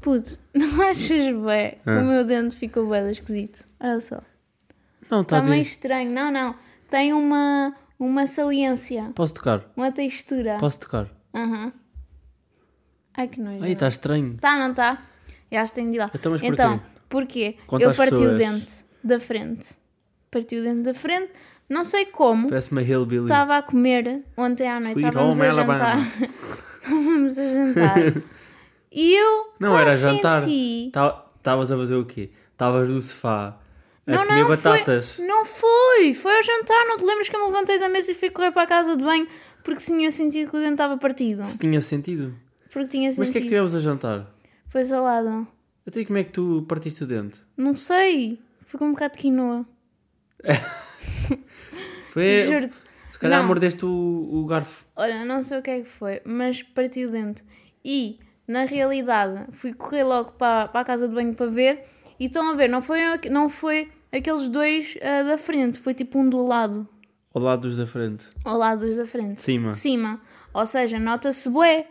Puto, não achas bem? Ah. O meu dente ficou bem esquisito. Olha só. Não, está Está a meio estranho. Não, não. Tem uma, uma saliência. Posso tocar? Uma textura. Posso tocar? Aham. Ai que nojo. Aí está estranho. Tá, não tá? Já se tem de ir lá. Então, mas porquê? Então, porquê? Conta Eu parti o pessoas. dente da frente. Parti o dente da frente. Não sei como. Parece uma hillbilly. Estava a comer ontem à noite. Sweet Estávamos a jantar. Estávamos a jantar. E eu Não pá, era jantar. senti- Estavas a fazer o quê? Estavas no sofá a Não, comer não, batatas. Foi, não foi. Foi ao jantar. Não te lembras que eu me levantei da mesa e fui correr para a casa de banho porque tinha sentido que o dente estava partido? Se tinha sentido. Porque tinha Mas o sentido. que é que tivemos a jantar? Foi salada. Até como é que tu partiste o dente? Não sei. Foi com um bocado de quinoa. Foi. Juro-te. Se calhar Não. mordeste o, o garfo. Olha, não sei o que é que foi, mas parti o dente. E, na realidade, fui correr logo para, para a casa de banho para ver. E estão a ver, não foi, não foi aqueles dois ah, da frente, foi tipo um do lado. Ao lado dos da frente. Ao lado dos da frente. De cima. De cima. Ou seja, nota-se bué.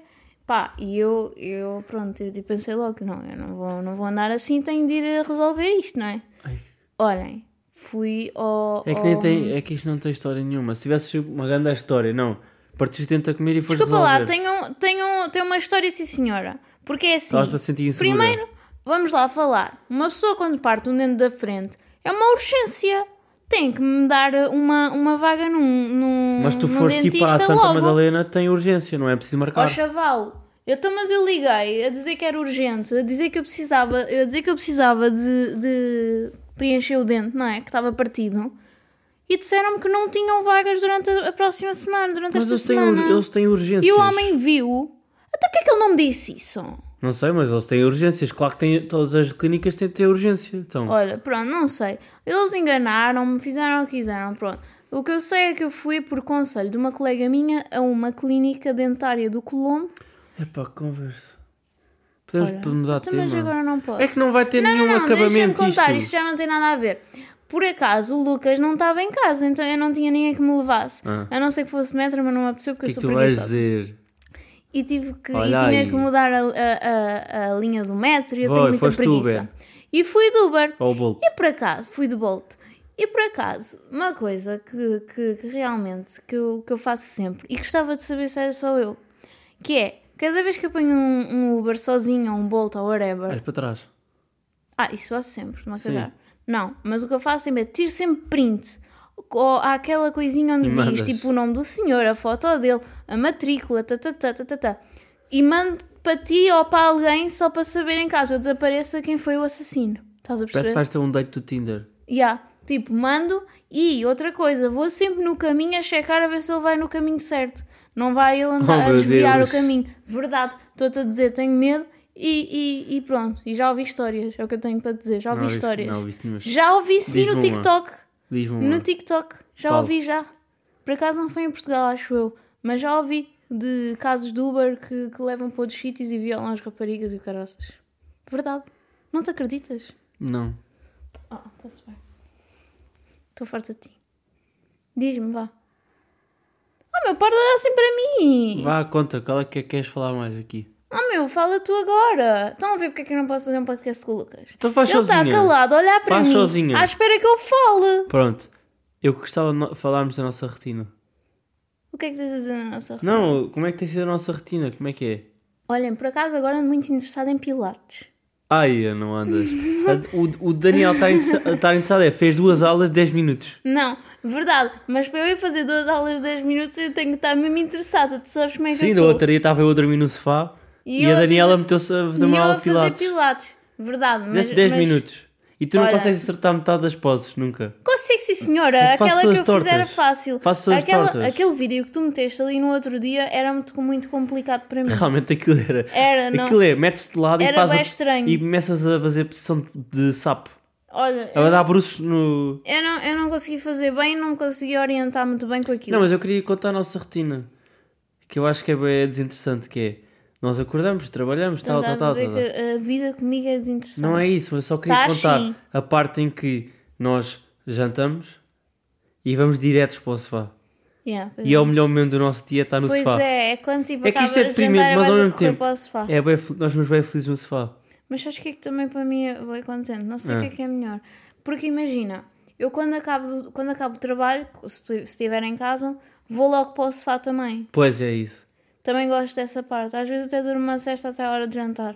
Pá, e eu, eu pronto, eu tipo, pensei logo, não, eu não vou, não vou andar assim, tenho de ir a resolver isto, não é? Ai. Olhem, fui ao... É que, ao- nem tem, é que isto não tem história nenhuma. Se tivesse uma grande história, não. Partiste dente a comer e foste Desculpa lá, resolver. tenho, tenho, tenho uma história, sim senhora. Porque é assim... Estavas a sentir insegura. Primeiro, vamos lá falar. Uma pessoa quando parte um dente da frente é uma urgência. Tem que me dar uma, uma vaga num, num Mas tu num foste tipo à Santa logo. Madalena, tem urgência, não é preciso Ó marcar. chaval, eu, então, mas eu liguei a dizer que era urgente, a dizer que eu precisava, a dizer que eu precisava de, de preencher o dente, não é? Que estava partido. E disseram-me que não tinham vagas durante a, próxima semana, durante Mas esta eles semana. ur- eles têm urgências. E o homem viu. Até porque é que ele não me disse isso? Não sei, mas eles têm urgências. Claro que têm, todas as clínicas têm de ter urgência. Então, Olha, pronto, não sei. Eles enganaram-me, fizeram o que quiseram, pronto. O que eu sei é que eu fui por conselho de uma colega minha a uma clínica dentária do Colombo. é pá, conversa. Podemos Olha, mudar de então, mas tema. agora não posso. É que não vai ter Não, nenhum não, não, deixa-me acabamento contar, isto. isto já não tem nada a ver. Por acaso, o Lucas não estava em casa, então eu não tinha ninguém que me levasse. Ah. A não ser que fosse metro, mas não me apeteceu O porque que é eu que sou tu vais preguiçosa. dizer? E tive que e tinha que mudar a, a, a, a linha do metro e eu Vai, tenho muita preguiça. E fui do Uber. E por acaso, fui de Bolt. E por acaso, uma coisa que, que, que realmente que eu, que eu faço sempre, e gostava de saber se era só eu, que é, cada vez que eu ponho um, um Uber sozinho, ou um Bolt, ou whatever, Vais para trás. ah, isso faço sempre, não cagar. Não, mas o que eu faço sempre é tiro sempre print. Ou há aquela coisinha onde E diz tipo o nome do senhor, a foto dele, a matrícula, tá, tá, tá, tá, tá, tá. E mando para ti ou para alguém só para saber em caso eu desapareça quem foi o assassino. Estás a Parece que perceber? vais ter um date do Tinder. Yeah. Tipo, mando e outra coisa, vou sempre no caminho a checar a ver se ele vai no caminho certo. Não vai ele andar Oh, a desviar Deus. o caminho. Verdade, estou-te a dizer, tenho medo e, e, e pronto. E já ouvi histórias, é o que eu tenho para dizer. Já ouvi Não histórias. Não nenhuma. Já ouvi sim no. TikTok. No TikTok. Já Qual? ouvi já. Por acaso não foi em Portugal, acho eu. Mas já ouvi de casos de Uber que, que levam para outros sítios e violam as raparigas e o caraças. Verdade. Não te acreditas? Não. Ah, está-se bem. Estou farta de ti. Diz-me, vá. Oh meu, para de olhar assim para mim. Vá, conta. Qual é que é que queres falar mais aqui? Oh meu, fala tu agora. Estão a ver porque é que eu não posso fazer um podcast com o Lucas? Então faz Ele está calado a olhar para Faz mim. sozinha. À espera que eu fale. Pronto. Eu gostava de no- falarmos da nossa rotina. O que é que tens a dizer na nossa rotina? Não, como é que tem sido a nossa rotina? Como é que é? Olhem, por acaso agora ando muito interessada em pilates. Ai, não andas. A- o, o Daniel está interessa- está interessado, é, fez duas aulas de 10 minutos. Não, verdade. Mas para eu ir fazer duas aulas de 10 minutos eu tenho que estar mesmo interessada. Tu sabes como é que Sim, eu no sou. outro dia estava eu a dormir no sofá e, eu a Daniela fazer- meteu-se a fazer e uma eu aula a de fazer pilates. pilates. Verdade. Mas, Fizeste 10 mas- minutos. E tu não Olha- consegues acertar metade das poses, nunca. Consigo, sim, senhora. Faço Aquela que eu fiz era tortas. fácil. Faço Aquela, tortas. aquele vídeo que tu meteste ali no outro dia era muito, muito complicado para mim. Realmente aquilo era. Era, não. Aquilo é, metes-te de lado e Era fazes. bem estranho. E começas a fazer posição de sapo. Olha, Ela dá bruços no. eu não, eu não consegui fazer bem, não consegui orientar muito bem com aquilo. Não, mas eu queria contar a nossa rotina. Que eu acho que é bem desinteressante, que é... Nós acordamos, trabalhamos, tal, tal, tal, dizer tal. que a vida comigo é desinteressante. Não é isso, mas só queria Tá contar sim. a parte em que nós jantamos e vamos diretos para o sofá. Yeah, pois E é o melhor momento do nosso dia estar no Pois sofá. é, é quando tipo É que isto é de deprimente, jantar mas ao mesmo tempo. É bem, nós somos bem felizes no sofá. Mas acho que é que também para mim é bem contente. Não sei o É. que é que é melhor. Porque imagina, eu quando acabo, do- quando acabo o trabalho, se estiver em casa, vou logo para o sofá também. Pois é isso. Também gosto dessa parte. Às vezes até durmo uma cesta até a hora de jantar.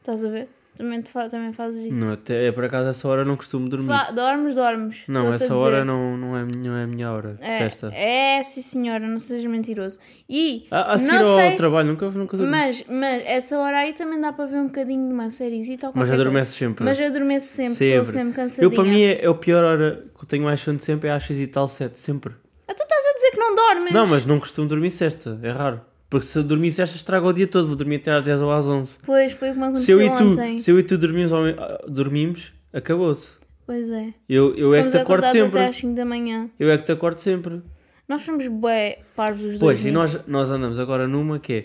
Estás a ver? Também, fa também fazes isso. Não, até, é por acaso essa hora não costumo dormir. Fa- dormes, dormes. Não, a essa hora não, não, é, não é a minha hora de É, sexta. é, sim senhora, não sejas mentiroso. E, A, a seguir ao sei, trabalho nunca, nunca dormi. mas, mas essa hora aí também dá para ver um bocadinho de uma sériezita ou Mas adormeço sempre. Mas eu adormeço sempre, estou sempre cansadinha. Eu para mim é, é o pior hora que eu tenho mais sono sempre é às 6 e tal, 7, sempre. Ah, tu estás a dizer que não dormes? Não, mas não costumo dormir sexta, é raro. Porque se eu dormir sexta estraga o dia todo, vou dormir até às 10 ou às 11. Pois, foi o que me Se eu aconteceu e tu, ontem. se eu e tu dormimos, ah, dormimos acabou-se. Pois é. Eu, eu é que te acordo sempre. até às 5 da manhã. Eu é que te acordo sempre. Nós somos bué parvos os dois Pois, e nisso. nós, nós andamos agora numa que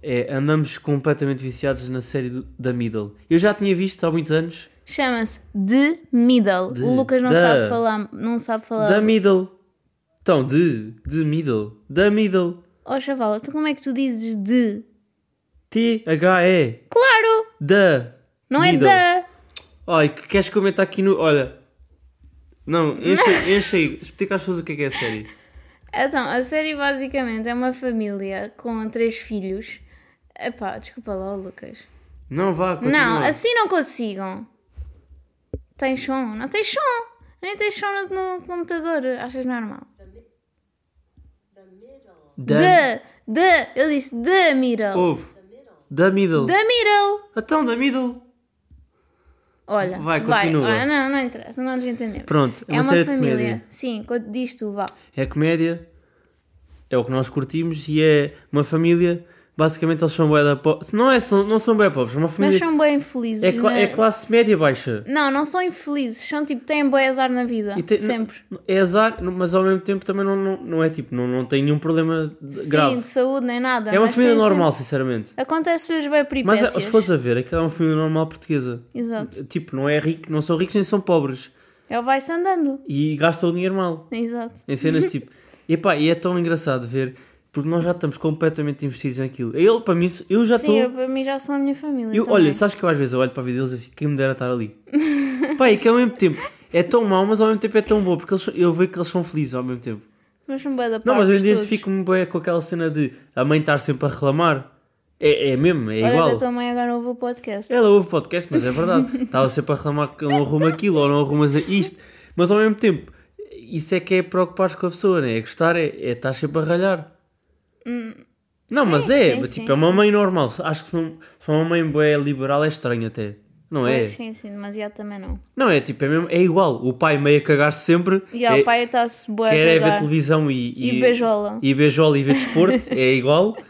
é, é, andamos completamente viciados na série do- da Middle. Eu já tinha visto há muitos anos Chama-se The Middle. De- o Lucas não da- sabe falar. Não sabe falar. da Middle. Então, de, de Middle, da Middle. Oh, chaval, então como é que tu dizes de? T-H-E, Claro! da. Não Middle. é da. Ai, que queres comentar aqui no. Olha. Não, enche, enche aí. Explica às pessoas o que é que é a série. Então, a série basicamente é uma família com três filhos. Epá, desculpa lá, Lucas. Não, vá, continua. Não, assim não consigam. Tem som? Não tem som. Nem tem som no, no computador. Achas normal? Da, Da. Da. Eu disse da Middle. Ouve. Da Middle. Da Middle. Então, da Middle. Olha, Vai, vai. continua. Ah, não, não interessa, não nos entendemos. Pronto, é uma, série de família. comédia. Sim, quando diz tu, vá. É comédia, é o que nós curtimos e é uma família. Basicamente, eles são bué da po- Não, é, são, não são bué pobres, é uma Mas família. são bem infelizes. É, cla- na- é classe média baixa. Não, não são infelizes. São tipo, têm boi azar na vida. Tem- Sempre. É azar, mas ao mesmo tempo também não, não, não é tipo, não, não tem nenhum problema Sim, grave. de saúde nem nada. É uma mas família normal, sinceramente. sempre- Acontece-lhes bem Mas peripécias. é, se fores a ver, aquela é uma família normal portuguesa. Exato. Tipo, não é rico, não são ricos nem são pobres. Ele vai-se andando. E gastam o dinheiro mal. Exato. Em cenas tipo. E, pá, e é tão engraçado ver, porque nós já estamos completamente investidos naquilo. Ele, para mim, eu já Sim, estou. eu, para mim já são a minha família. Eu, também. olha, sabes que eu às vezes eu olho para a vida deles e assim, quem me dera estar ali. Pá, e que ao mesmo tempo é tão mau, mas ao mesmo tempo é tão bom, porque eles, eu vejo que eles são felizes ao mesmo tempo. Mas são bem da Não, mas eu identifico-me bem com aquela cena de a mãe estar sempre a reclamar. É, é mesmo, é Olha igual. que a tua mãe agora ouve o podcast. Ela ouve podcast, mas é verdade. Estava sempre a reclamar que não arruma aquilo ou não arrumas isto. Mas ao mesmo tempo, isso é que é preocupar com a pessoa, né? É gostar, é, é estar sempre a ralhar. Não, Sim, mas é, sim, tipo, sim, é uma mãe normal. Acho que se, não, se for uma mãe boa liberal é estranho até. Não é? Pois, sim, sim, demasiado também não. Não é, tipo, é, mesmo, é igual. O pai meio a cagar-se sempre. E é, o pai está-se boa quer é ver cagar. televisão e, E beijola. E beijola e ver desporto, é igual.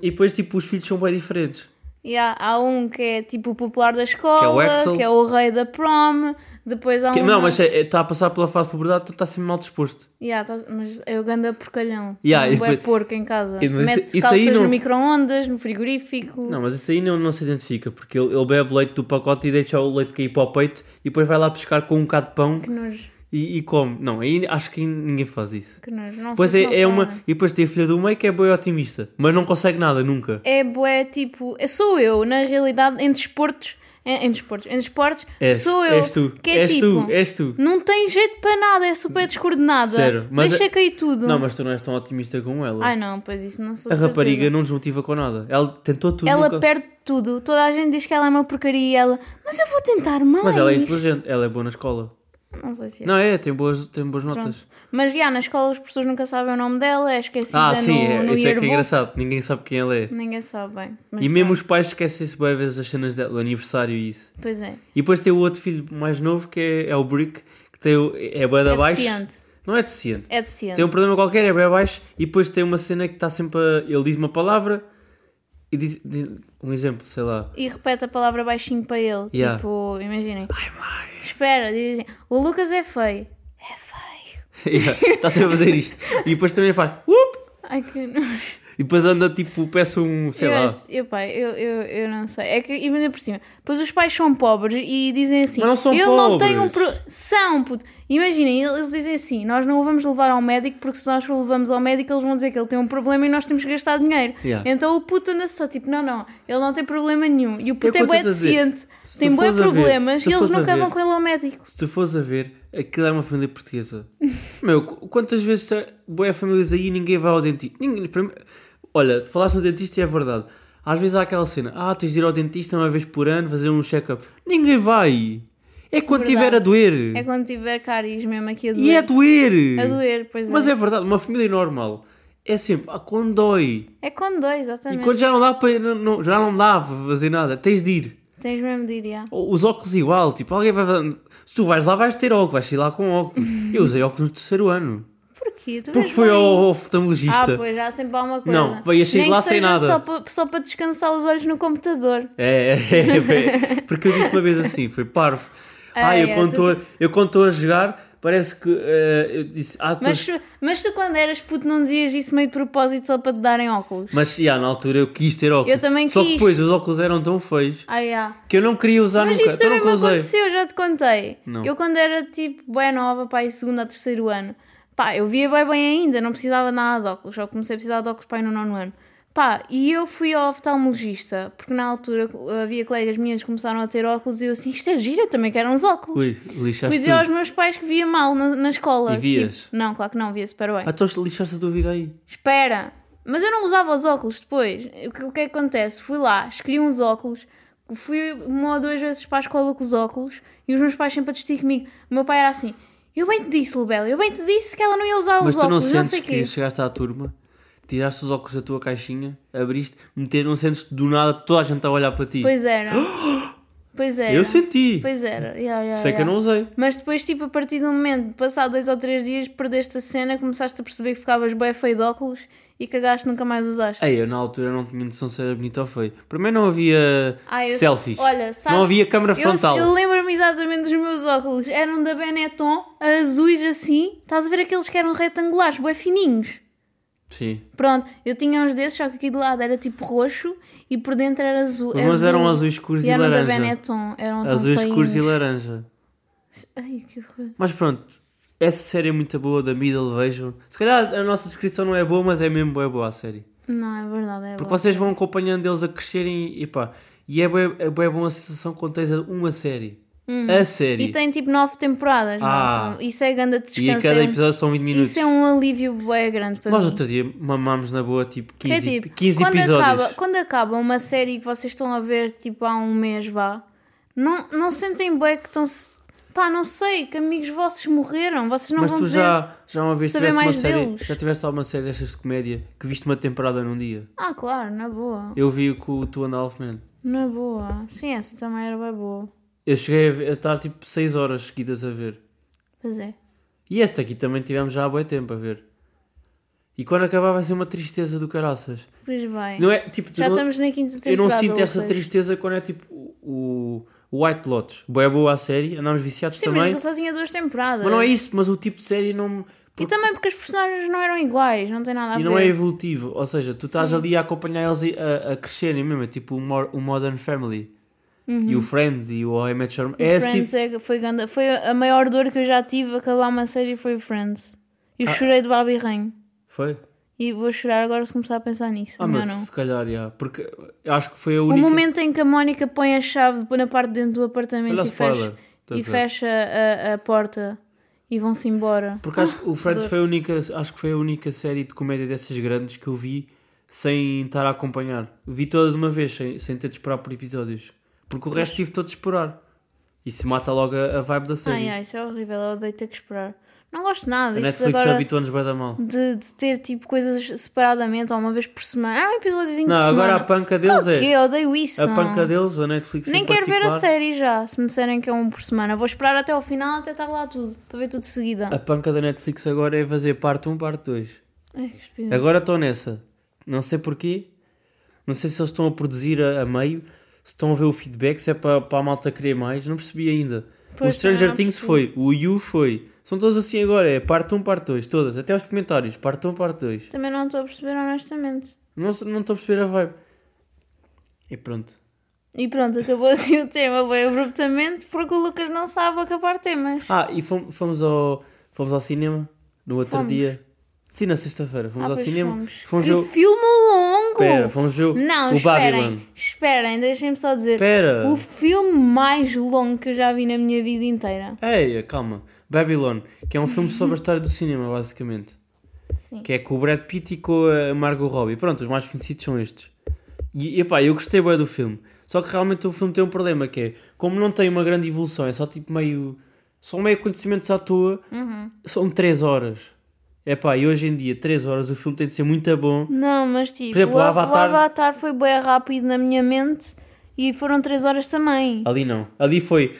E depois, tipo, os filhos são bem diferentes. E há, um que é tipo o popular da escola, Que é o que é o rei da prom. Depois há Que- um. não, mas está a passar pela fase de puberdade, tu está sempre mal disposto. Yeah, tá- mas é o ganda porcalhão. Yeah, um depois- porco em casa. Mete calças não- no micro-ondas, no frigorífico. Não, mas isso aí não, não se identifica, porque ele, ele bebe leite do pacote e deixa o leite cair para o peito e depois vai lá pescar com um bocado de pão Que nojo, e, e come. Não, aí acho que ninguém faz isso. que. Não Pois é, é uma. E depois tem a filha do meio que é boa otimista, mas não consegue nada nunca. É bué, tipo... eu Sou eu, na realidade, em desportos... Em, em desportos, em desportos, És, sou eu. és tu, Que é és tipo... tu, és tu. Não tem jeito para nada, é super descoordenada. Sério, mas Deixa é- cair tudo. Não, mas tu não és tão otimista como ela. Ai não, pois isso não sou a rapariga certeza. não desmotiva com nada. Ela tentou tudo. Ela nunca... perde tudo. Toda a gente diz que ela é uma porcaria e ela... Mas eu vou tentar mais. Mas ela é inteligente, ela é boa na escola. Não sei se é. Não é, tem boas, tem boas Pronto. notas. Mas já, na escola os professores nunca sabem o nome dela, é esquecida Ah, sim, no, é, no isso é que é yearbook. engraçado. Ninguém sabe quem ela é. Ninguém sabe bem. E mesmo os pais esquecem-se bem vezes as cenas dela, o aniversário e isso. Pois é. E depois tem o outro filho mais novo que é, é o Brick, que tem o, é bué da É baixo. deficiente. Não é deficiente. É deficiente. Tem um problema qualquer, é bem abaixo, e depois tem uma cena que está sempre a... Ele diz uma palavra e diz- um exemplo, sei lá. E repete a palavra baixinho para ele. Yeah. Tipo, imaginem. Espera, dizem. O Lucas é feio. É feio. Está sempre a fazer isto. E depois também faz... "Up", Ai que nojo. E depois anda tipo, peça um, sei eu, lá. acho- eu, pai, eu, eu, eu não sei. É que, e ainda por cima, depois os pais são pobres e dizem assim: Mas não são não pobres." tem um. Pro... São, puto. Imaginem, eles dizem assim: nós não o vamos levar ao médico porque se nós o levamos ao médico eles vão dizer que ele tem um problema e nós temos que gastar dinheiro. Yeah. Então o puto anda só tipo: não, não, ele não tem problema nenhum. E o puto É a dizer. deficiente, tem a ver- problemas se e eles a nunca vão ver- com ele ao médico. Se tu fores a ver, aquilo é uma família portuguesa. Meu, qu- quantas vezes tá, boé famílias aí e ninguém vai ao dentista? Ninguém, olha, tu falaste no dentista e é verdade. Às vezes há aquela cena, ah, tens de ir ao dentista uma vez por ano fazer um check-up. Ninguém vai. É quando Verdade. tiver a doer. É quando tiver caries mesmo aqui a doer. E é a doer. A doer, pois é. Mas é verdade, uma família normal é sempre, ah, quando dói. É quando dói, E exatamente. quando já não dá para não, não- já não dá para fazer nada, tens de ir. Tens mesmo de ir, já. Os óculos igual, tipo, alguém vai. Se tu vais lá, vais ter óculos, vais sair lá com óculos. Eu usei óculos no terceiro ano. Porquê? Tu Porque foi bem. ao, ao Ah, oftalmologista. pois, já sempre há uma coisa. Não, veio Nem lá sem nada. Só para, só para descansar os olhos no computador. É, é, é, é, porque eu disse uma vez assim, foi parvo. Ah, Ah, eu, é, quando tu- eu quando estou a jogar, parece que eh, eu disse, ah, Mas, tu- mas tu, quando eras puto, não dizias isso meio de propósito só para te darem óculos? Mas, já, na altura eu quis ter óculos. Eu também Só que quis. depois os óculos eram tão feios Ah, já. que eu não queria usar Mas nunca. isso então também me aconteceu, já te contei. Não. Eu, quando era tipo bem nova, pá, em segundo a terceiro ano, pá, eu via bem bem ainda, não precisava nada de óculos. Só comecei a precisar de óculos, pá, aí no nono ano. Pá, e eu fui ao oftalmologista, porque na altura havia colegas minhas que começaram a ter óculos e eu assim, isto é giro, eu também quero uns óculos. Ui, lixaste Fui dizer aos tudo. meus pais que via mal na, na escola. E vias? Tipo, não, claro que não, via super bem. Ah, então lixaste a tua vida aí. Espera, mas eu não usava os óculos depois. O que, o que é que acontece? Fui lá, escolhi uns óculos, fui uma ou duas vezes para a escola com os óculos e os meus pais sempre a discutir comigo. O meu pai era assim: Eu bem te disse, Lubela, eu bem te disse que ela não ia usar Mas os tu não óculos, não, sentes sei o que quê. chegaste à turma, tiraste os óculos da tua caixinha, abriste, meter, não sentes do nada toda a gente a olhar para ti. Pois era. Pois era. eu senti. Pois era. Yeah, yeah, Sei que eu yeah. não usei. Mas depois, tipo, a partir do momento, de passar dois ou três dias, perdeste a cena, começaste a perceber que ficavas bem feio de óculos e cagaste nunca mais usaste. Ei, eu na altura não tinha noção se era bonito ou feio. Primeiro não havia Ah, eu- selfies. Olha, sabes, não havia câmara Eu, frontal. eu lembro-me exatamente dos meus óculos. Eram da Benetton, azuis assim. Estás a ver aqueles que eram retangulares, bué fininhos. Sim. Pronto, eu tinha uns desses, só que aqui de lado era tipo roxo e por dentro era azul. Mas azul. eram azuis escuros e e, eram da laranja. Benetton, eram tão Azuis escuros e laranja. Ai, que horror. Mas pronto, essa série é muito boa da Middle, vejam. Se calhar a nossa descrição não é boa, mas é mesmo boa, boa a série. Não, é verdade, é Porque bom. vocês vão acompanhando eles a crescerem e pá. E é bué, é bué bom a sensação quando tens uma série. A série. Uhum. E tem tipo nove temporadas, Ah. malta. Isso é grande E a descanso. cada é episódio são 20 minutos. Isso é um alívio bué grande para Nós mim. outro dia mamámos na boa tipo 15, Que é tipo, 15 quando episódios. acaba, quando acaba uma série que vocês estão a ver tipo há um mês vá, não, não sentem bem que estão pá, não sei, que amigos vossos morreram, vocês não Mas vão tu já, já uma vez saber mais série. deles. Já tiveste alguma série destas de comédia que viste uma temporada num dia? Ah, claro, na boa. Eu vi com o Two and a Half Men. Na boa. Sim, essa também era bem boa. Eu cheguei a, ver- a estar tipo 6 horas seguidas a ver. Pois é. E esta aqui também tivemos já há bom tempo a ver. E quando acabar vai ser uma tristeza do caraças. Pois vai. Não é tipo. Já eu não, estamos na quinta eu temporada. não sinto essa tristeza quando é tipo o, o White Lotus. Boa boa a série, andámos viciados Sim, também. mas eu só tinha duas temporadas. Mas não é isso, mas o tipo de série não. me- E também porque os personagens não eram iguais, não tem nada a E ver. não é evolutivo, ou seja, tu estás Sim. ali a acompanhar eles a, a crescerem mesmo, é tipo o Modern Family e o Friends e o How I Met Your Mother. Uhum. O É esse tipo, Friends é, foi, ganda, foi a maior dor que eu já tive a acabar uma série foi o Friends. Eu Ah. chorei de Babi Rain. foi? E vou chorar agora se começar a pensar nisso. Ah, meu, não. se calhar, já, porque acho que foi a O única. momento em que a Mónica põe a chave na parte de dentro do apartamento Olha e fecha, e fecha a, a porta e vão-se embora. Porque acho que o Friends dor. foi a única, acho que foi a única série de comédia dessas grandes que eu vi sem estar a acompanhar. Vi toda de uma vez, sem, sem ter de esperar por episódios. Porque o resto tive todo de esperar. Isso mata logo a, a vibe da série. Ai, ai, isso é horrível, eu odeio ter que esperar. Não gosto nada a Netflix agora habitou-nos bem da mal. de, de ter tipo coisas separadamente ou uma vez por semana. Ah, um episódiozinho Não, por agora semana. a panca deles é. quê? Eu odeio isso. A panca deles, a Netflix em Nem quero ver a série já, se me disserem que é um por semana. Vou esperar até ao final até estar lá tudo, para ver tudo de seguida. A panca da Netflix agora é fazer parte 1, parte 2. Ai, que espírito. Agora estou nessa. Não sei porquê. Não sei se eles estão a produzir a, a meio. Se estão a ver o feedback, se é para, para a malta querer mais. Não percebi ainda. Pois, o Stranger não Things foi. O You foi. São todos assim agora. É parte 1, parte 2. Todas. Até os comentários. Parte 1, parte 2. Também não estou a perceber honestamente. Não, não estou a perceber a vibe. E pronto. E pronto, acabou assim o tema, bem abruptamente, porque o Lucas não sabe acabar temas. Ah, e fomos, fomos, ao, fomos ao cinema no outro Fomos. dia. Sim, na sexta-feira. Fomos Ah, ao cinema. fomos. Fomos que ver o- filme longo! Pera, fomos ver o, Não, o esperem, Babylon. esperem, deixem-me só dizer. Pera. O filme mais longo que eu já vi na minha vida inteira. Ei, calma. Babylon, que é um filme sobre a história do cinema, basicamente. Sim. Que é com o Brad Pitt e com a Margot Robbie. Pronto, os mais conhecidos são estes. E, epá, eu gostei bem do filme. Só que realmente o filme tem um problema, que é, como não tem uma grande evolução, é só tipo meio... São meio acontecimentos à toa, Uhum. são 3 horas. Epá, e hoje em dia, 3 horas, o filme tem de ser muito bom. Não, mas tipo, Por exemplo, o, o Av- Avatar- o Avatar foi bem rápido na minha mente e foram 3 horas também. Ali não. Ali foi...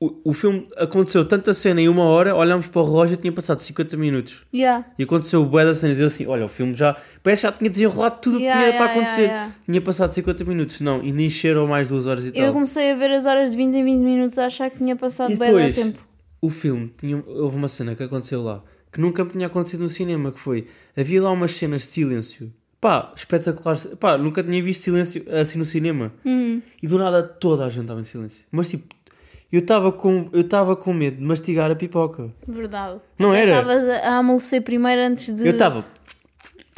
O, o filme aconteceu tanta cena em uma hora, olhámos para o relógio e tinha passado 50 minutos. Yeah. E aconteceu o bué das cenas e eu assim, olha, o filme já... Parece que já tinha desenrolado tudo o que Yeah, tinha para yeah, acontecer. yeah. Tinha passado 50 minutos, não, e nem encheram mais 2 horas e tal. Eu comecei a ver as horas de 20 em 20 minutos a achar que tinha passado bem da tempo. O filme, tinha, houve uma cena que aconteceu lá, que nunca me tinha acontecido no cinema, que foi, havia lá umas cenas de silêncio. Pá, espetaculares. Pá, nunca tinha visto silêncio assim no cinema. Hum. E do nada toda a gente estava em silêncio. Mas tipo, eu estava com, eu estava com medo de mastigar a pipoca. Verdade. Não era? Estavas a amolecer primeiro antes de. Eu estava,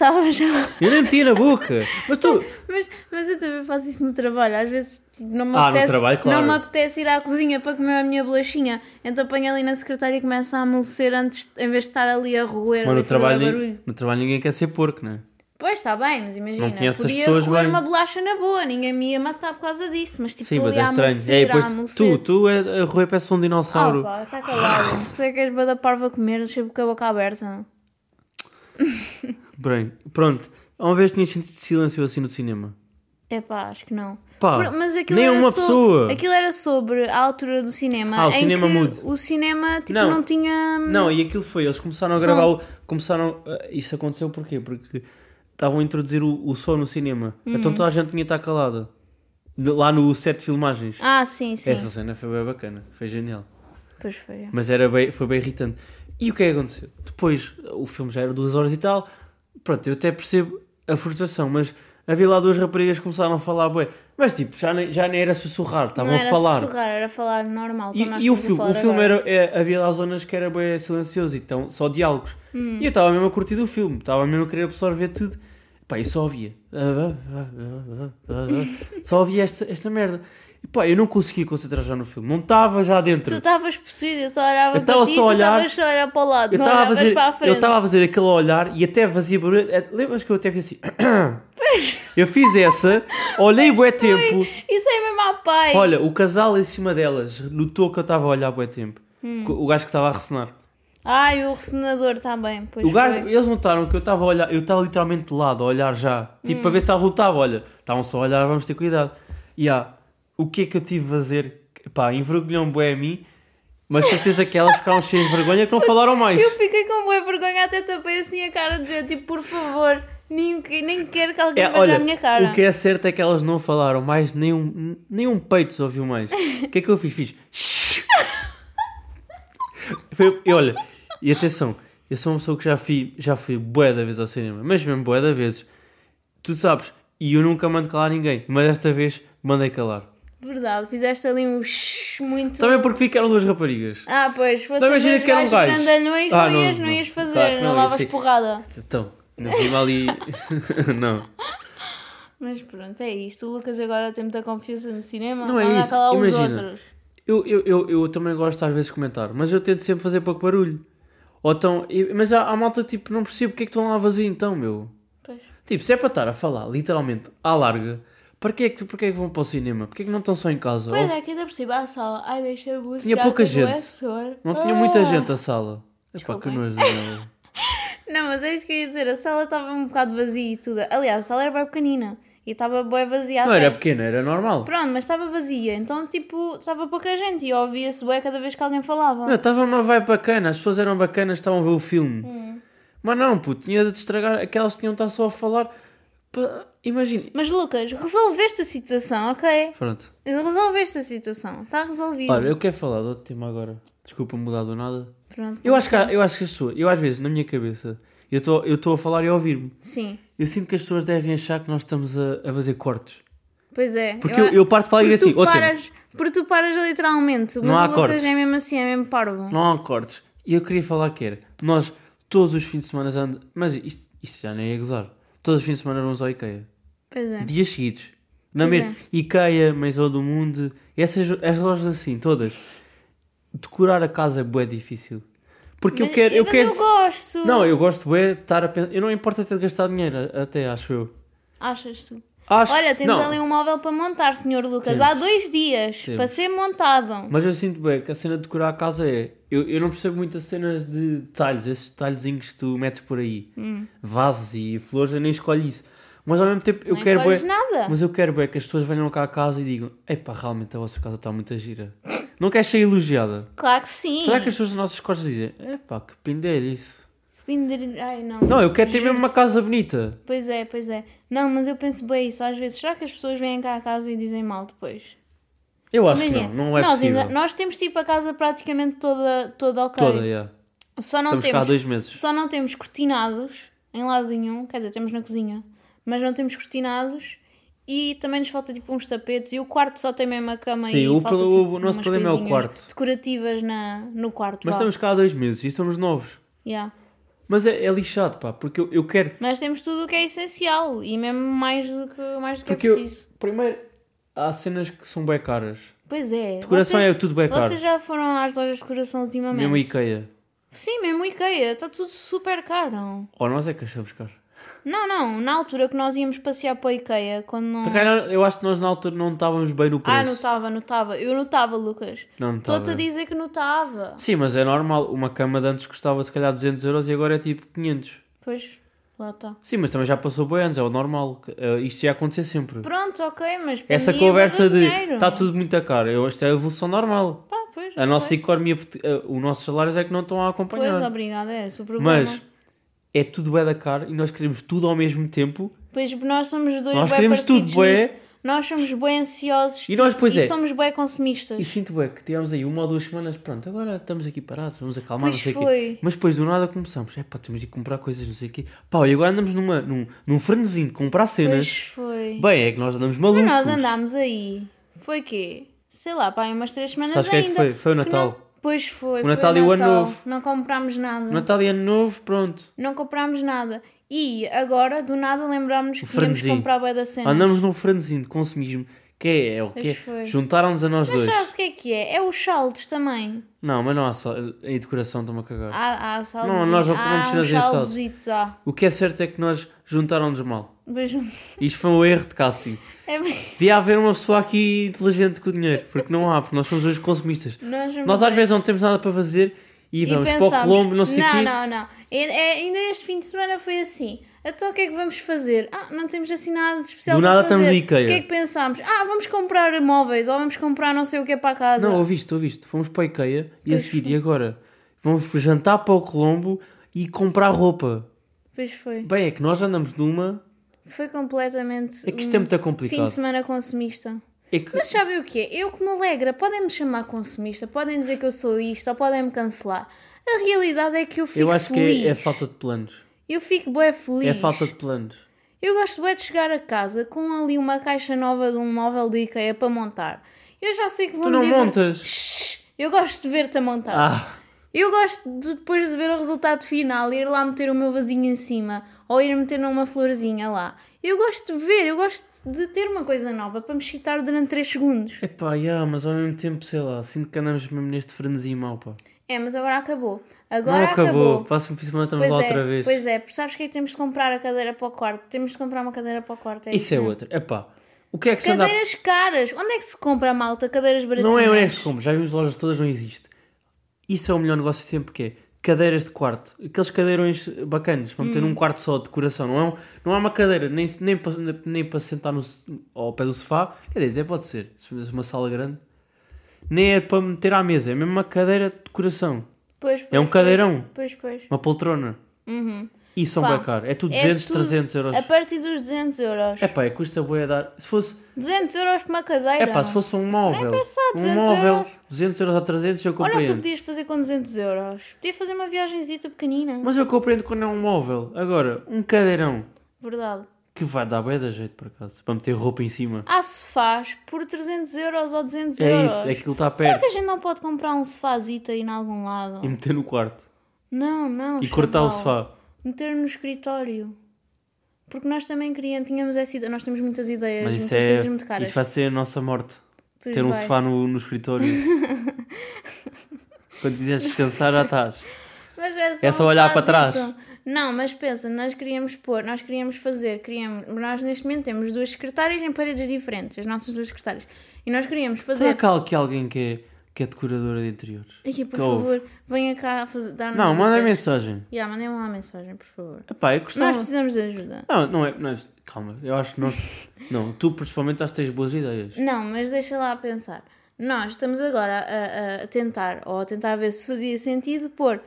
Estava já. eu nem metia na boca. Mas tu, Mas, mas eu também faço isso no trabalho. Às vezes tipo, não me Ah, apetece, trabalho, claro. não me apetece ir à cozinha para comer a minha bolachinha. Então apanho ali na secretária e começo a amolecer antes, em vez de estar ali a roer, mas no trabalho, barulho. no trabalho ninguém quer ser porco, não é? Pois está bem, mas imagina, podia roer bem. uma bolacha na boa, ninguém me ia matar por causa disso. Mas tipo, Sim, mas é a estranho. amolecer, É, a depois, tu, tu é a roer parece um Ah, dinossauro. pá, está calado. tu é que és bada parva a comer, deixa com a boca aberta. Bem, pronto. Uma vez tinha sentido silêncio assim no cinema. É pá, acho que não. Pá, Por- mas aquilo nem era uma so- pessoa. Aquilo era sobre a altura do cinema. Ah, o em cinema que mudo. O cinema tipo, Não. não. tinha. Não, e aquilo foi, eles começaram a Som. gravar, o- começaram, ah, isto aconteceu porquê? Porque estavam a introduzir o, o som no cinema, Uhum. então toda a gente tinha de estar calada, De- lá no set de filmagens. Ah, sim, sim. Essa cena foi bem bacana, foi genial, Pois foi. mas era bem, foi bem irritante. E o que é que aconteceu? Depois, o filme já era duas horas e tal, pronto, eu até percebo a frustração, mas havia lá duas raparigas que começaram a falar bué, mas tipo, já nem, já nem era sussurrar, estavam não a era falar. sussurrar, era falar normal. E, e o filme, o filme agora. era, é, havia lá zonas que era bem silencioso, então só diálogos. Hum. E eu estava mesmo a curtir do filme, estava mesmo a querer absorver tudo. Pá, e só ouvia. Só ouvia esta, esta merda. E pá, eu não conseguia concentrar já no filme, não estava já Tu dentro. estavas possuído, eu só olhava Eu para ti só a tu olhar- estavas só a olhar para o lado, Eu não estava a olhavas fazer, para a eu frente. estava a fazer aquele olhar e até fazia barulho. É, Lembras que eu até fiz assim? Eu fiz essa, olhei bué tempo. Isso é mesmo à pai. Olha, o casal em cima delas notou que eu estava a olhar bué tempo. Hum. O gajo que estava a ressonar. Ai, o ressonador também. Pois O gajo, eles notaram que eu estava a olhar, eu estava literalmente de lado, a olhar já. Tipo, Hum. para ver se eles lutavam. Olha, estavam só a olhar, vamos ter cuidado. E ah, o que é que eu tive a fazer? Pá, envergonhou-me bué a mim, mas certeza que elas ficaram cheias de vergonha que não falaram mais. Eu fiquei com boa vergonha, até tapei assim a cara de gente, tipo, por favor, nem, nem quero que alguém É, veja olha, a minha cara. o que é certo é que elas não falaram mais, nem um, nem um peito se ouviu mais. O que é que eu fiz? Fiz. Foi, e olha, e atenção, eu sou uma pessoa que já fui, já fui bué da vez ao cinema, mas mesmo bué da vezes. Tu sabes, e eu nunca mando calar ninguém, mas desta vez mandei calar. Verdade, fizeste ali um shhh muito... Também porque ficaram duas raparigas. Ah, pois, se fosse Não, dois que era um gajos gajo. grandalhões, Ah, não, não, ias, não, não. ias fazer, Claro que não, não, lavas porrada. Então, ainda cima ali. não. Mas pronto, é isto. O Lucas agora tem muita confiança no cinema, Não é isso, imagina. outros. Eu, eu, eu, eu também gosto às vezes de comentar, mas eu tento sempre fazer pouco barulho. Ou então, mas há, há malta tipo, não percebo porque é que estão lá vazio então, meu. Pois. Tipo, se é para estar a falar literalmente à larga, para que é que, para que, é que vão para o cinema? Porquê é que não estão só em casa? Pois Ou- é, que ainda por cima a sala. Ai, deixa a música. Tinha pouca não é gente. Não tinha Ah. muita gente a sala. Epá, Desculpem. que nojo dela. Não, mas é isso que eu ia dizer. A sala estava um bocado vazia e tudo. Aliás, a sala era bem pequenina. E estava bem vazia Não até. era pequena, era normal. Pronto, mas estava vazia. Então, tipo, estava pouca gente. E ouvia-se bem cada vez que alguém falava. Não, estava uma vibe bacana, as pessoas eram bacanas, estavam a ver o filme. Hum. Mas não, puto, tinha de estragar, aquelas que tinham de estar só a falar. Pá, Imagine. Mas, Lucas, resolveste a situação, ok? Pronto. Resolveste a situação. Está resolvido. Olha, eu quero falar de outro tema agora. Desculpa mudar do nada. Pronto, Eu acho que, há- eu acho que as pessoas, eu às vezes, na minha cabeça, eu estou eu estou a falar e a ouvir-me. Sim. Eu sinto que as pessoas devem achar que nós estamos a, a fazer cortes. Pois é. Porque eu, eu parto de falar e digo assim, tu Telmo, paras, porque tu paras literalmente. Mas Não há o Lucas cortes. é mesmo assim, é mesmo parvo. não há cortes. E eu queria falar que era, nós todos os fins de semana andamos, mas isto, isto já nem é gozar. Todos os fins de semana vamos ao IKEA. Pois é. Dias seguidos. Na Pois mesma. IKEA, Maison do Mundo, essas as lojas assim, todas. Decorar a casa é bué difícil. Porque eu Mas- quero. Eu mas quero eu gosto. Não, eu gosto bué de estar a pensar. Eu não importa ter gastado dinheiro, até acho eu. Achas tu? Acho, Olha, temos não, ali um móvel para montar, senhor Lucas. Temos. Há dois dias Temos. para ser montado. Mas eu sinto bem que a cena de decorar a casa é. Eu, eu não percebo muitas cenas de detalhes, esses detalhezinhos que tu metes por aí. Hum. Vasos e flores, eu nem escolho isso. Mas ao mesmo tempo eu não quero bué- nada. Mas eu quero bem que as pessoas venham cá a casa e digam: Epá, realmente a vossa casa está muito gira. Não queres ser elogiada? Claro que sim. Será que as pessoas das nossas costas dizem: Epá, que pindelho isso? Pinder- Ai, não. Não, eu quero ter mesmo uma casa bonita. Pois é, pois é. Não, mas eu penso bem isso às vezes. Será que as pessoas vêm cá a casa e dizem mal depois? Eu acho Imagina, que não, não é nós, possível. ainda- nós temos tipo a casa praticamente toda, toda ok. Toda, yeah. Só não Estamos cá há temos dois meses. Só não temos cortinados em lado nenhum, quer dizer, temos na cozinha, mas não temos cortinados e também nos falta tipo uns tapetes e o quarto só tem mesmo a cama Sim, e o falta, tipo, o nosso problema é o quarto. decorativas na, no quarto. Mas vá. estamos cá há dois meses e somos novos. Yeah. Mas é, é lixado, pá, porque eu, eu quero. Mas temos tudo o que é essencial e mesmo mais do que, mais do que é Porque eu, preciso. primeiro, há cenas que são bem caras. Pois é. Decoração vocês, é tudo bem caro. vocês já foram às lojas de decoração ultimamente? Mesmo IKEA. Sim, mesmo IKEA. Está tudo super caro. Ou nós é que achamos caro. Não, não. Na altura que nós íamos passear para o IKEA, quando não... Calhar, Eu acho que nós na altura não estávamos bem no preço. Ah, notava, notava. Eu notava, Lucas. Não estava. Estou-te a dizer que notava. Sim, mas é normal. Uma cama de antes custava se calhar 200 euros e agora é tipo 500. Pois, lá está. Sim, mas também já passou bem anos, é o normal. Eh, Isto ia acontecer sempre. Pronto, ok, mas Essa é conversa de está tudo muito a caro, eu, isto é a evolução normal. Pá, pois, A nossa sei. economia, eh, os nossos salários é que não estão a Pois, acompanhar. obrigada, é esse o problema. Mas é tudo bué da caro e nós queremos tudo ao mesmo tempo. Pois nós somos dois Nós queremos tudo bué. Nós somos bué ansiosos E nós, pois e é. somos bué consumistas. E sinto bué que tivemos aí uma ou duas semanas, pronto, agora estamos aqui parados, vamos acalmar, Pois não sei o quê. foi. Mas depois do nada começamos, é pá, temos de comprar coisas, não sei o quê. Pá, e agora andamos numa, num, num frenesim de comprar Pois cenas. foi. Bem, é que nós andamos malucos. Mas nós andámos aí. Foi quê? Sei lá, pá, umas três semanas Sabes o que é que ainda. foi? Foi o Natal. Pois foi. O foi Natal e o Ano Novo. Não comprámos nada. Natal e Ano Novo, pronto. Não comprámos nada. E agora, do nada, lembrámos que frenesim. comprar bué da cena. Andamos num frenesim de consumismo, que é, é o que é. Juntaram-nos a nós Mas dois. sabes o que é que é? É os saldos também. Não, mas não há sal... em decoração, estão-me a cagar. Há, há saldos. Não, nós não comemos em saldos. O que é certo é que nós juntaram-nos mal. Mas Isto foi um erro de casting. é Devia haver uma pessoa aqui inteligente com o dinheiro, porque não há, porque nós somos os consumistas. nós, Nós às vezes não temos nada para fazer e E vamos para o pensámos, Colombo, não sei o não, quê. não, não. É- é- ainda este fim de semana foi assim. Então o que é que vamos fazer? Ah, não temos assim nada de especial Do para nada fazer. estamos no IKEA. O que é que pensámos? Ah, vamos comprar móveis ou vamos comprar não sei o que é para a casa. Não, ouviste, ouviste. Fomos para a IKEA e a Pois seguir, foi. e agora? Vamos jantar para o Colombo e comprar roupa. Pois foi. Bem, é que nós andamos numa. Foi completamente É que isto é um muito fim de complicado. semana consumista. É que Mas sabem o que é? Eu que me alegra, podem me chamar consumista, podem dizer que eu sou isto ou podem me cancelar. A realidade é que eu fico eu acho feliz. que é, é falta de planos. Eu fico bué feliz. É falta de planos. Eu gosto bué de chegar a casa com ali uma caixa nova de um móvel do IKEA para montar. Eu já sei que vou Tu não montas. Shhh! Eu gosto de ver-te a montar. Ah, Eu gosto de, depois de ver o resultado final, ir lá meter o meu vasinho em cima ou ir meter uma florzinha lá. Eu gosto de ver, eu gosto de ter uma coisa nova para me excitar durante 3 segundos. epá, yeah, mas ao mesmo tempo, sei lá, sinto que andamos mesmo neste frenesi mau, pá. É, mas agora acabou. Agora não acabou. acabou. De semana estamos Pois lá é, outra vez. pois é, porque sabes que é que temos de comprar a cadeira para o quarto? Temos de comprar uma cadeira para o quarto. É Isso é mesmo. outra. Epá, o que é que se anda Cadeiras caras. Onde é que se compra, malta? Cadeiras baratinhas. Não é onde é que se compra, já vimos lojas todas, não existe. Isso é o melhor negócio sempre que é. Cadeiras de quarto, aqueles cadeirões bacanas para Hum. meter num quarto só de decoração, não é, um- não é uma cadeira nem, nem, para, nem para sentar no, ao pé do sofá, quer dizer, até pode ser, se uma sala grande, nem é para meter à mesa, é mesmo uma cadeira de decoração, Pois, pois, é um cadeirão, Pois, pois. uma poltrona, Uhum. e são bem caro, é tudo É 200, tudo 300 euros. A partir dos 200 euros. É pá, é custa boa dar, se fosse, 200 euros por uma cadeira. é pá, se fosse um móvel, pensar, um 200 móvel, euros. 200 euros a 300 eu Olha o que tu compreendo. podias fazer com 200 euros. Podia fazer uma viagenzita pequenina. Mas eu compreendo quando é um móvel. Agora, um cadeirão. Verdade. Que vai dar bem da jeito, por acaso. Para meter roupa em cima. Há sofás por 300 euros ou 200 É euros. isso, é que aquilo está Será perto. que a gente não pode comprar um sofazito aí em algum lado? E meter no quarto. Não, não. E cortar o sofá. Meter no escritório. Porque nós também queríamos, tínhamos essa ideia, nós temos muitas ideias, Mas muitas isso é. coisas muito caras. Isso vai ser a nossa morte. Pois Ter um vai. sofá no, no escritório. Quando quiseres descansar, já estás. Mas é só, É só um olhar para sofazito. Não, mas pensa, nós queríamos pôr, nós queríamos fazer, queríamos, nós neste momento temos duas secretárias em paredes diferentes, as nossas duas secretárias. E nós queríamos fazer. Será que há aqui alguém que é, que é decoradora de interiores? Aqui, por que favor, venha cá fazer, dar-nos Não, manda mensagem. Já, mandem-me uma mensagem, por favor. Epá, eu Nós gostava... precisamos de ajuda. Não, não é, não é... Calma, eu acho que nós... Não, tu principalmente acho que tens boas ideias. Não, mas deixa lá pensar. Nós estamos agora a- a tentar, ou a tentar ver se fazia sentido pôr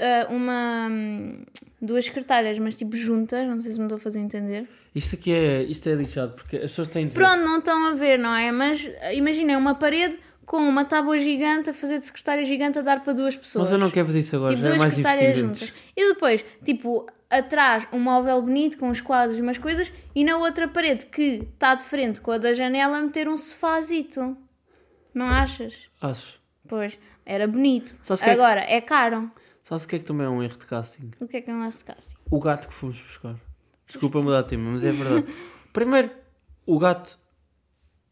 ah, uma. hum, duas secretárias, mas tipo juntas, não sei se me estou a fazer entender. Isto aqui é... Isto é lixado, porque as pessoas têm de ver. Pronto, não estão a ver, não é? Mas ah, imaginem uma parede com uma tábua gigante a fazer de secretária gigante a dar para duas pessoas. Mas eu não quero fazer isso agora, Tipo, já é duas mais secretárias juntas. E depois, tipo, atrás um móvel bonito com os quadros e umas coisas e na outra parede que está de frente com a da janela meter um sofazito. Não achas? Acho. Pois, era bonito. É- Agora, é caro. Sabes o que é que também é um erro de casting? O que é que é de casting? O gato que fomos buscar. Desculpa mudar de tema, mas é verdade. Primeiro, o gato...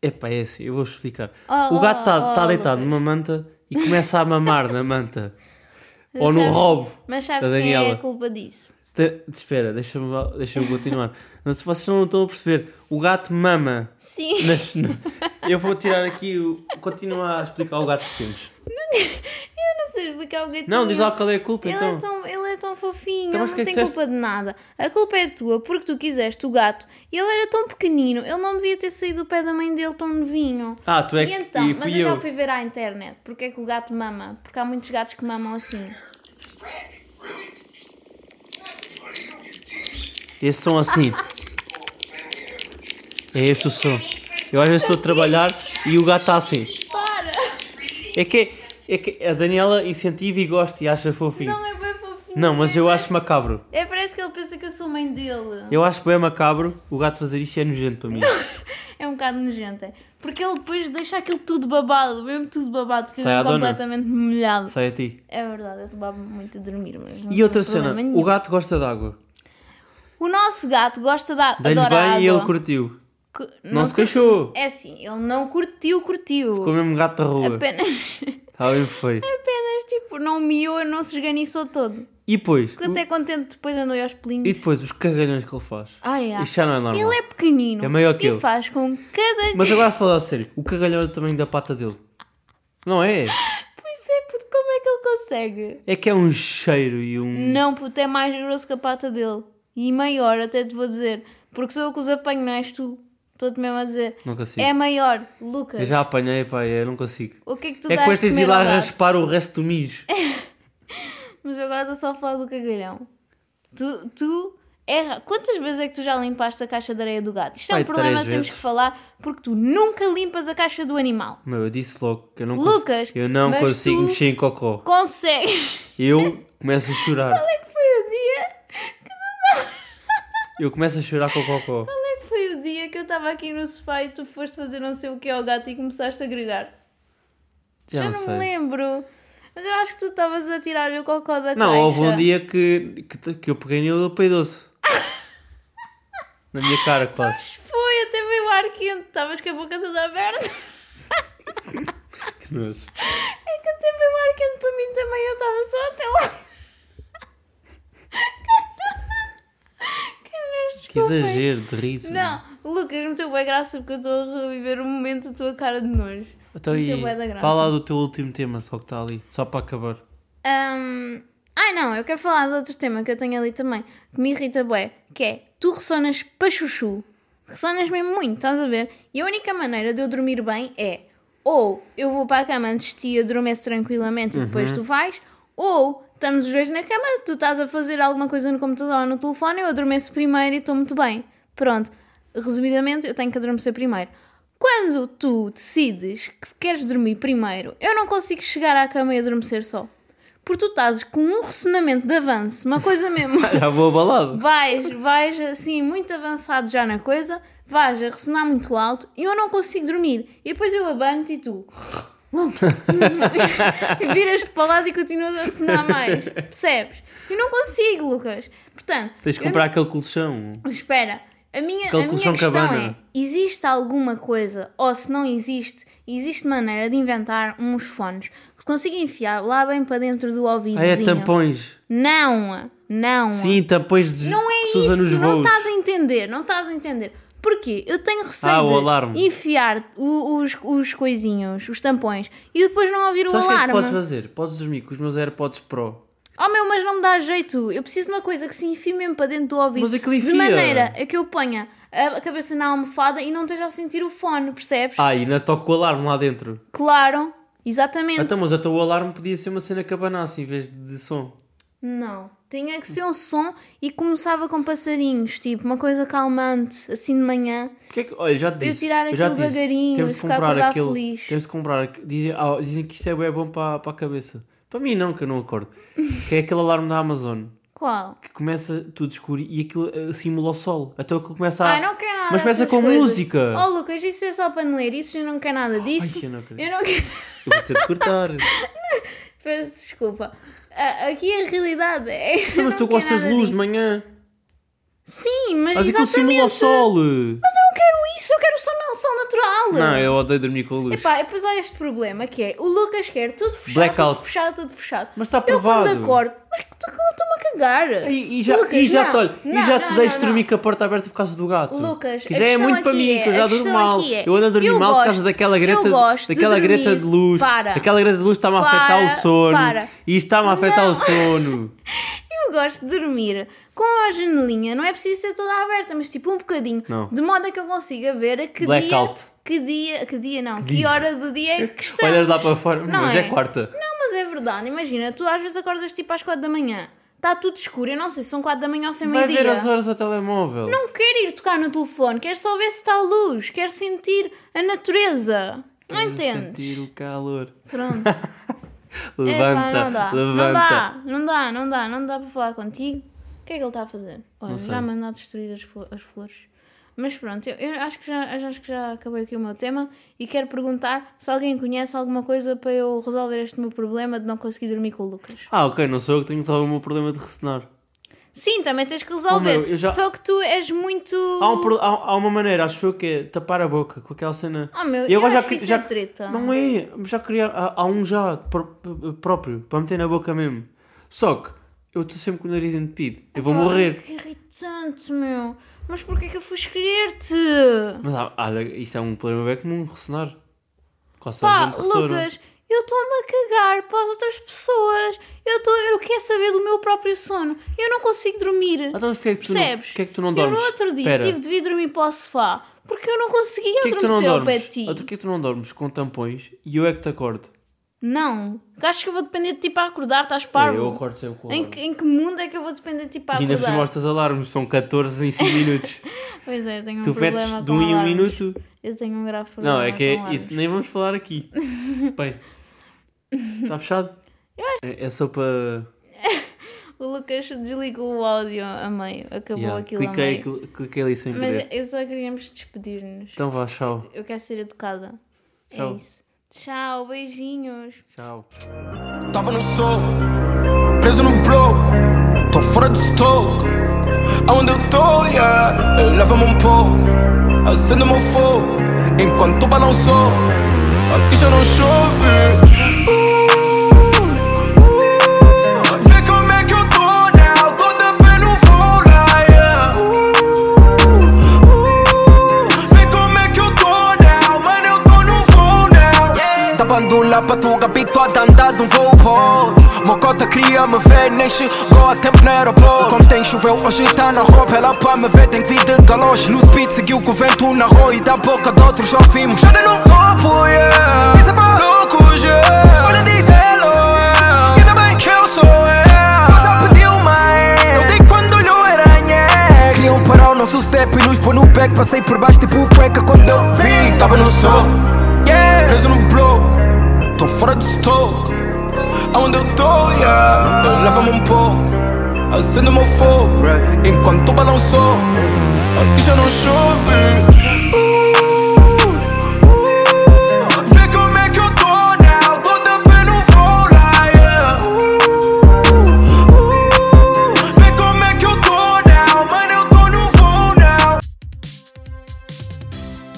Epá, é assim, eu vou explicar. Oh, o gato está oh, tá oh, deitado numa manta e começa a mamar na manta. Ou no sabes- robo. Mas sabes da quem é Daniela. a culpa disso? Te- Espera, deixa-me deixa continuar. Não, se vocês não estão a perceber, o gato mama. Sim. nas- na- Eu vou tirar aqui o. Continua a explicar o gato que temos. Eu não sei explicar o gatinho. Não, diz lá qual é a culpa Ele, então. é tão, ele é tão fofinho, Então, ele é não que tem disseste? culpa de nada. A culpa é tua, porque tu quiseste o gato e ele era tão pequenino, ele não devia ter saído do pé da mãe dele tão novinho. Ah, tu é e que. então, e mas eu eu. já fui ver à internet porque é que o gato mama. Porque há muitos gatos que mamam assim. Estes são assim. É este o som. Eu às vezes estou a trabalhar e o gato está assim. Para! É que, é que a Daniela incentiva e gosta e acha fofinho. Não é bem fofinho. Não, mas é eu acho macabro. É, parece que ele pensa que eu sou mãe dele. Eu acho bem macabro o gato fazer isto é nojento para mim. É um bocado nojento, é. Porque ele depois deixa aquilo tudo babado, mesmo tudo babado, que à dona. completamente molhado. Sai a ti. É verdade, eu babo muito a dormir, mas não E outra cena, nenhum. o gato gosta de água. O nosso gato gosta da Dei-lhe adora bem água. e ele curtiu. Cu- Não, se cur- queixou. É assim, ele não curtiu, curtiu. Ficou mesmo gato da rua. Apenas, Está bem feio. apenas, tipo, não miou, não se esganiçou todo. E depois? Fico até contente depois andou aos E pelinhos. depois os cagalhões que ele faz. Ai, ai. Isto já não é normal. Ele é pequenino. É maior que e eu. faz com cada... Mas agora a falar a sério, o cagalhão é do tamanho da pata dele. Não é? Pois é, puto, como é que ele consegue? É que é um cheiro e um. Não, puto, é mais grosso que a pata dele. E maior, até te vou dizer. Porque sou eu que os apanho, não és tu. Estou-te mesmo a dizer. Não consigo. É maior, Lucas. Eu já apanhei, pá, eu não consigo. O que é que tu é que depois de tens de ir lá raspar o resto do mijo. Mas eu agora estou só a falar do cagalhão. Tu, tu erra. Quantas vezes é que tu já limpaste a caixa de areia do gato? Isto é Pai, um problema que temos vezes. que falar porque tu nunca limpas a caixa do animal. Meu, eu disse logo que eu não Lucas, consigo. Eu não consigo mexer em cocó. Consegues! Eu começo a chorar. Qual é que foi o dia? Eu começo a chorar com o cocó. Qual é que foi o dia que eu estava aqui no sofá e tu foste fazer não sei o que ao gato e começaste a agregar? Já, Já, não, não, me lembro. Mas eu acho que tu estavas a tirar-lhe o cocó da Não, caixa. houve um dia que, que, que eu peguei nele e ele peidou-se. Na minha cara, quase. Mas foi, até veio o ar quente. Estavas com a boca toda aberta. Que nojo. É que até veio o ar quente para mim também. Eu estava só até lá. Que nojo, Que exagero de riso. Não, Lucas meteu bem graça porque eu estou a reviver o momento da tua cara de nojo. Então, e fala do teu último tema, só que está ali, só para acabar. Ahm, Ai não, eu quero falar de outro tema que eu tenho ali também, que me irrita bué, que é, tu ressonas para chuchu. Ressonas mesmo muito, estás a ver? E a única maneira de eu dormir bem é, ou eu vou para a cama antes de ti e adormeço tranquilamente e depois tu vais, ou estamos os dois na cama, tu estás a fazer alguma coisa no computador ou no telefone, eu adormeço primeiro e estou muito bem. Pronto, resumidamente eu tenho que adormecer primeiro. Quando tu decides que queres dormir primeiro, eu não consigo chegar à cama e adormecer só. porque tu estás com um ressonamento de avanço, uma coisa mesmo. Já vou abalado. vais, vais assim, muito avançado já na coisa, vais a ressonar muito alto e eu não consigo dormir. E depois eu abanto e tu. Viras-te para o lado e continuas a ressonar mais. Percebes? Eu não consigo, Lucas. Portanto, Tens de eu comprar aquele colchão. espera. A minha, Aquele a minha questão cabana. é: existe alguma coisa, ou se não existe, existe maneira de inventar uns fones que se consiga enfiar lá bem para dentro do ouvido? Ah, é tampões. Não, não. Sim, tampões de Não é isso, não estás a entender, não estás a entender. Porquê? Eu tenho receio Ah, de alarme. enfiar o- os, os coisinhos, os tampões, e depois não ouvir o Sabes o que é que alarme. podes fazer? Podes dormir com os meus AirPods Pro. Oh meu, mas não me dá jeito. Eu preciso de uma coisa que se enfie mesmo para dentro do ouvido. Mas aquilo de enfia. maneira a que eu ponha a cabeça na almofada e não esteja a sentir o fone, percebes? Ah, e ainda toca o alarme lá dentro. Claro, exatamente. Então, mas até o alarme podia ser uma cena abanasse em vez de som. Não, tinha que ser um som e começava com passarinhos, tipo uma coisa calmante, assim de manhã. Porque é que, olha, já te Eu disse. tirar já aquilo disse, devagarinho temos de ficar comprar feliz. Temos de comprar. Dizem, ah, dizem que isto é bom para, para a cabeça. Para mim não, que eu não acordo. que é aquele alarme da Amazon. Qual? Que começa tudo escuro e aquilo eh, simula o sol. Até aquilo começa a. Ai, não quero nada Mas começa com coisas. música. Oh Lucas, isso é só para ler, isso eu não quero nada disso. Ai, eu não acredito. eu não quero. Eu vou ter de cortar. Peço desculpa. Aqui a realidade é. mas tu gostas de luz de disso. manhã. Sim, mas Mas exatamente. simula o sol. Mas eu não quero isso, eu quero o sol, não, sol natural. Não, eu odeio dormir com a luz. Epá, depois há este problema que é o Lucas quer tudo fechado, Blackout. tudo fechado, tudo fechado. Mas está Eu provado. quando acordo, mas que estou-me a cagar. E, e já, Lucas, e já, não, te, olha, e não, já não, te deixo não, dormir não. com a porta aberta por causa do gato. Lucas, que já é muito para mim, é- que eu já durmo mal. é, eu ando a dormir eu mal por causa daquela eu greta, gosto de daquela greta dormir- de luz. Para. Aquela greta de luz está-me a afetar o sono. para. E está-me a afetar Não. o sono. Eu gosto de dormir com a janelinha, não é preciso ser toda aberta, mas tipo um bocadinho, Não. de modo a que eu consiga ver a que Blackout. dia, que dia, que dia não, que, dia. hora do dia é que estamos. Olhas lá para fora, Não mas é? é quarta. Não, mas é verdade, imagina, tu às vezes acordas tipo às 4 da manhã, está tudo escuro, eu não sei se são 4 da manhã ou se é Vai ver meio-dia. as horas ao telemóvel. Não quero ir tocar no telefone, quero só ver se está a luz, quero sentir a natureza. Não Quero entendes? sentir o calor. Pronto. Levanta, Epá, não dá. levanta. Não dá, não dá, não dá, não dá para falar contigo. O que é que ele está a fazer? Olha, já mandar destruir as, as flores. Mas pronto, eu, eu acho, que já, eu acho que já acabei aqui o meu tema e quero perguntar se alguém conhece alguma coisa para eu resolver este meu problema de não conseguir dormir com o Lucas. Ah, ok, não sou eu que tenho que resolver o meu problema de ressonar. Sim, também tens que resolver. Oh, meu, eu já- Só que tu és muito. Há, um há- há uma maneira, acho eu, que é tapar a boca com aquela cena. Oh meu, eu, agora já acho que que- isso já- é treta. Não é, já queria. Há, há um já pró- próprio para meter na boca mesmo. Só que eu estou sempre com o nariz entupido. Eu vou Ai, morrer. Que irritante, meu. Mas porquê que eu fui escolher-te? Mas ah, olha, isto é um problema bem comum, ressonar. Pá. Lucas, eu estou-me a cagar para as outras pessoas. Eu, tô, eu quero saber do meu próprio sono. Eu não consigo dormir. Ah, então, mas porquê é que tu não, Percebes? porquê é que tu não eu dormes? no outro dia Espera, tive de vir dormir para o sofá porque eu não conseguia é que adormecer ao pé de ti. Ah, Porquê é que tu não dormes com tampões e eu é que te acordo? Não. Achas que eu vou depender de ti para acordar? Estás parvo? Eu acordo sempre com Em que, em que mundo é que eu vou depender de ti para E ainda acordar? por cima os alarmes, são 14 em 5 minutos. Pois é, eu tenho um tu problema fetes com de um em um minuto. Eu tenho um grave problema Não, é que é, isso nem vamos falar aqui. Bem, está fechado? É, é só para. O Lucas desligou o áudio a meio. Acabou Yeah, aquilo a cliquei, meio. cl- cliquei ali sem Mas querer. eu só queríamos despedir-nos. Então vá, tchau. Eu quero ser educada. Tchau. É isso. Tchau, beijinhos. Tchau. Tava no sol, preso no bloco, tô fora de stock. Aonde eu tô, yeah, leva-me um pouco, acende meu fogo, enquanto balançou. Aqui já não chove. Tu, habituado a andar de um voo volta. Mocota queria me ver, nem chegou a tempo no aeroporto. Contém choveu, hoje tá na roupa, ela pra me ver tem que vir de galoche. No speed seguiu com o vento na rua e da boca de outros ouvimos. Joga no copo, yeah. Isso é pra loucos, yeah. Olha, diz hello, yeah. Ainda bem que eu sou, yeah. Mas pediu mais. Eu dei quando olhou era nhé. Queriam parar o nosso step e nos pôr no back. Passei por baixo tipo cueca quando eu vi. Tava no sol, yeah. Preso no bloco. Tô fora de stock. Aonde eu tô, yeah Leva-me um pouco. Acende o meu fogo Enquanto balançou Aqui já não chove.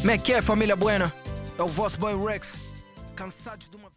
Como é que eu é eu eu família buena? É o vosso boy Rex. Cansados de uma